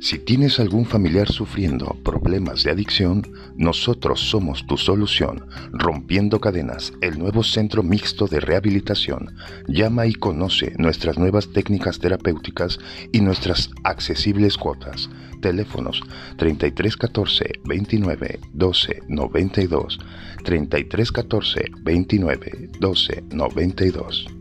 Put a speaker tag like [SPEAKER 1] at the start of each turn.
[SPEAKER 1] Si tienes algún familiar sufriendo problemas de adicción, nosotros somos tu solución. Rompiendo Cadenas, el nuevo centro mixto de rehabilitación. Llama y conoce nuestras nuevas técnicas terapéuticas y nuestras accesibles cuotas. Teléfonos 3314 29 12 92 3314 29 12 92